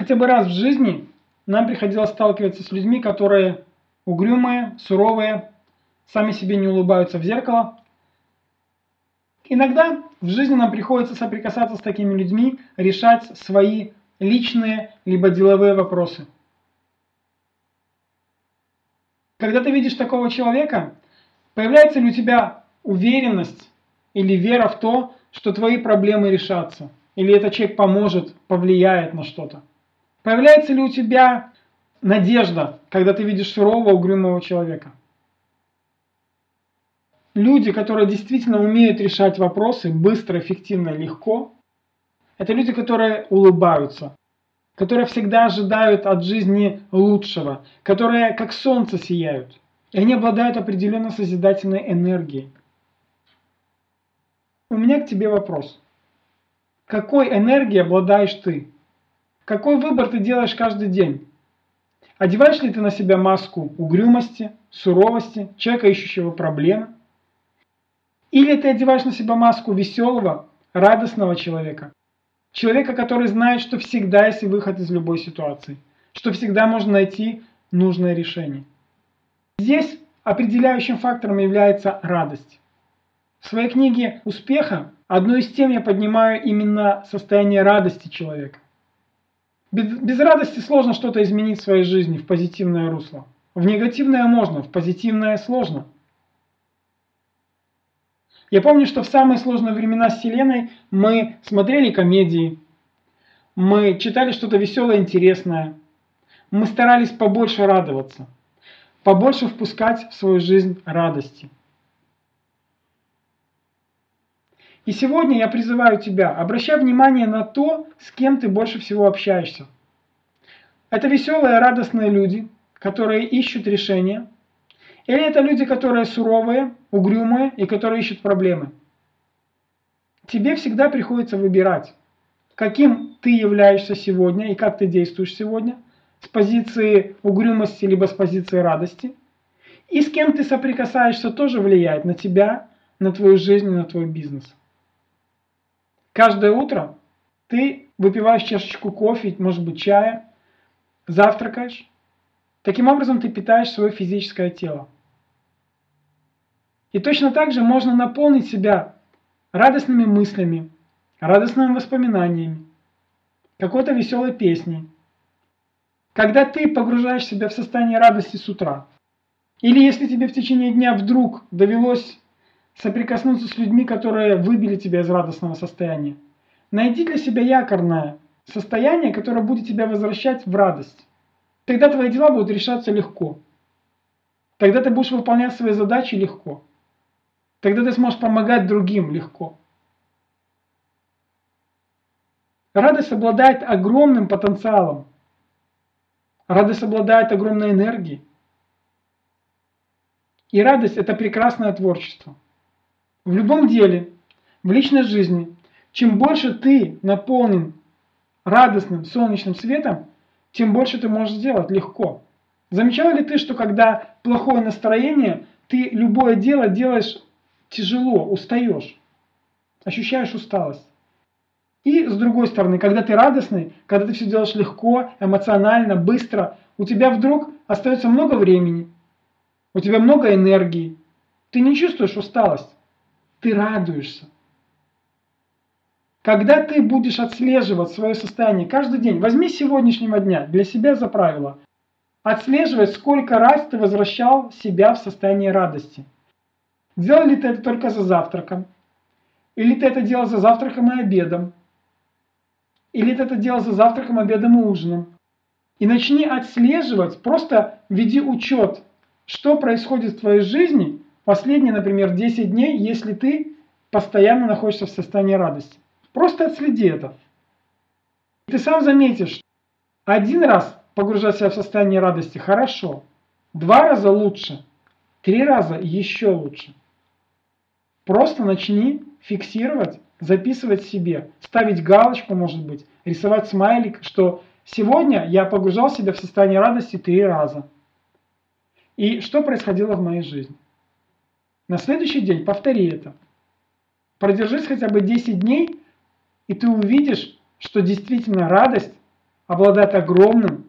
Хотя бы раз в жизни нам приходилось сталкиваться с людьми, которые угрюмые, суровые, сами себе не улыбаются в зеркало. Иногда в жизни нам приходится соприкасаться с такими людьми, решать свои личные либо деловые вопросы. Когда ты видишь такого человека, появляется ли у тебя уверенность или вера в то, что твои проблемы решатся, или этот человек поможет, повлияет на что-то? Появляется ли у тебя надежда, когда ты видишь сурового, угрюмого человека? Люди, которые действительно умеют решать вопросы быстро, эффективно, легко, это люди, которые улыбаются, которые всегда ожидают от жизни лучшего, которые как солнце сияют. И они обладают определенной созидательной энергией. У меня к тебе вопрос. Какой энергией обладаешь ты? Какой выбор ты делаешь каждый день? Одеваешь ли ты на себя маску угрюмости, суровости, человека, ищущего проблемы? Или ты одеваешь на себя маску веселого, радостного человека? Человека, который знает, что всегда есть выход из любой ситуации, что всегда можно найти нужное решение. Здесь определяющим фактором является радость. В своей книге «Успеха» одной из тем я поднимаю именно состояние радости человека. Без, без радости сложно что-то изменить в своей жизни в позитивное русло. В негативное можно, в позитивное сложно. Я помню, что в самые сложные времена Вселенной мы смотрели комедии, мы читали что-то веселое, интересное, мы старались побольше радоваться, побольше впускать в свою жизнь радости. И сегодня я призываю тебя, обращай внимание на то, с кем ты больше всего общаешься. Это веселые, радостные люди, которые ищут решения. Или это люди, которые суровые, угрюмые и которые ищут проблемы. Тебе всегда приходится выбирать, каким ты являешься сегодня и как ты действуешь сегодня, с позиции угрюмости либо с позиции радости. И с кем ты соприкасаешься тоже влияет на тебя, на твою жизнь и на твой бизнес. Каждое утро ты выпиваешь чашечку кофе, может быть чая, завтракаешь. Таким образом ты питаешь свое физическое тело. И точно так же можно наполнить себя радостными мыслями, радостными воспоминаниями, какой-то веселой песней. Когда ты погружаешь себя в состояние радости с утра, или если тебе в течение дня вдруг довелось соприкоснуться с людьми, которые выбили тебя из радостного состояния. Найди для себя якорное состояние, которое будет тебя возвращать в радость. Тогда твои дела будут решаться легко. Тогда ты будешь выполнять свои задачи легко. Тогда ты сможешь помогать другим легко. Радость обладает огромным потенциалом. Радость обладает огромной энергией. И радость – это прекрасное творчество. В любом деле, в личной жизни, чем больше ты наполнен радостным солнечным светом, тем больше ты можешь сделать легко. Замечал ли ты, что когда плохое настроение, ты любое дело делаешь тяжело, устаешь, ощущаешь усталость. И с другой стороны, когда ты радостный, когда ты все делаешь легко, эмоционально, быстро, у тебя вдруг остается много времени, у тебя много энергии, ты не чувствуешь усталость ты радуешься. Когда ты будешь отслеживать свое состояние каждый день, возьми сегодняшнего дня для себя за правило, отслеживать, сколько раз ты возвращал себя в состояние радости. Делал ли ты это только за завтраком? Или ты это делал за завтраком и обедом? Или ты это делал за завтраком, обедом и ужином? И начни отслеживать, просто веди учет, что происходит в твоей жизни последние, например, 10 дней, если ты постоянно находишься в состоянии радости. Просто отследи это. Ты сам заметишь, один раз погружать себя в состояние радости хорошо, два раза лучше, три раза еще лучше. Просто начни фиксировать, записывать себе, ставить галочку, может быть, рисовать смайлик, что сегодня я погружал себя в состояние радости три раза. И что происходило в моей жизни? На следующий день повтори это. Продержись хотя бы 10 дней, и ты увидишь, что действительно радость, обладает огромным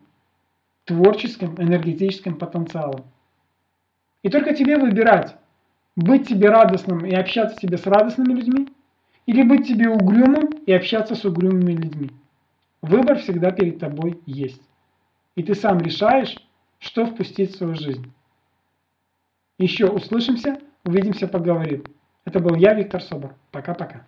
творческим энергетическим потенциалом. И только тебе выбирать, быть тебе радостным и общаться тебе с радостными людьми, или быть тебе угрюмым и общаться с угрюмыми людьми. Выбор всегда перед тобой есть. И ты сам решаешь, что впустить в свою жизнь. Еще услышимся, увидимся, поговорим. Это был я, Виктор Собор. Пока-пока.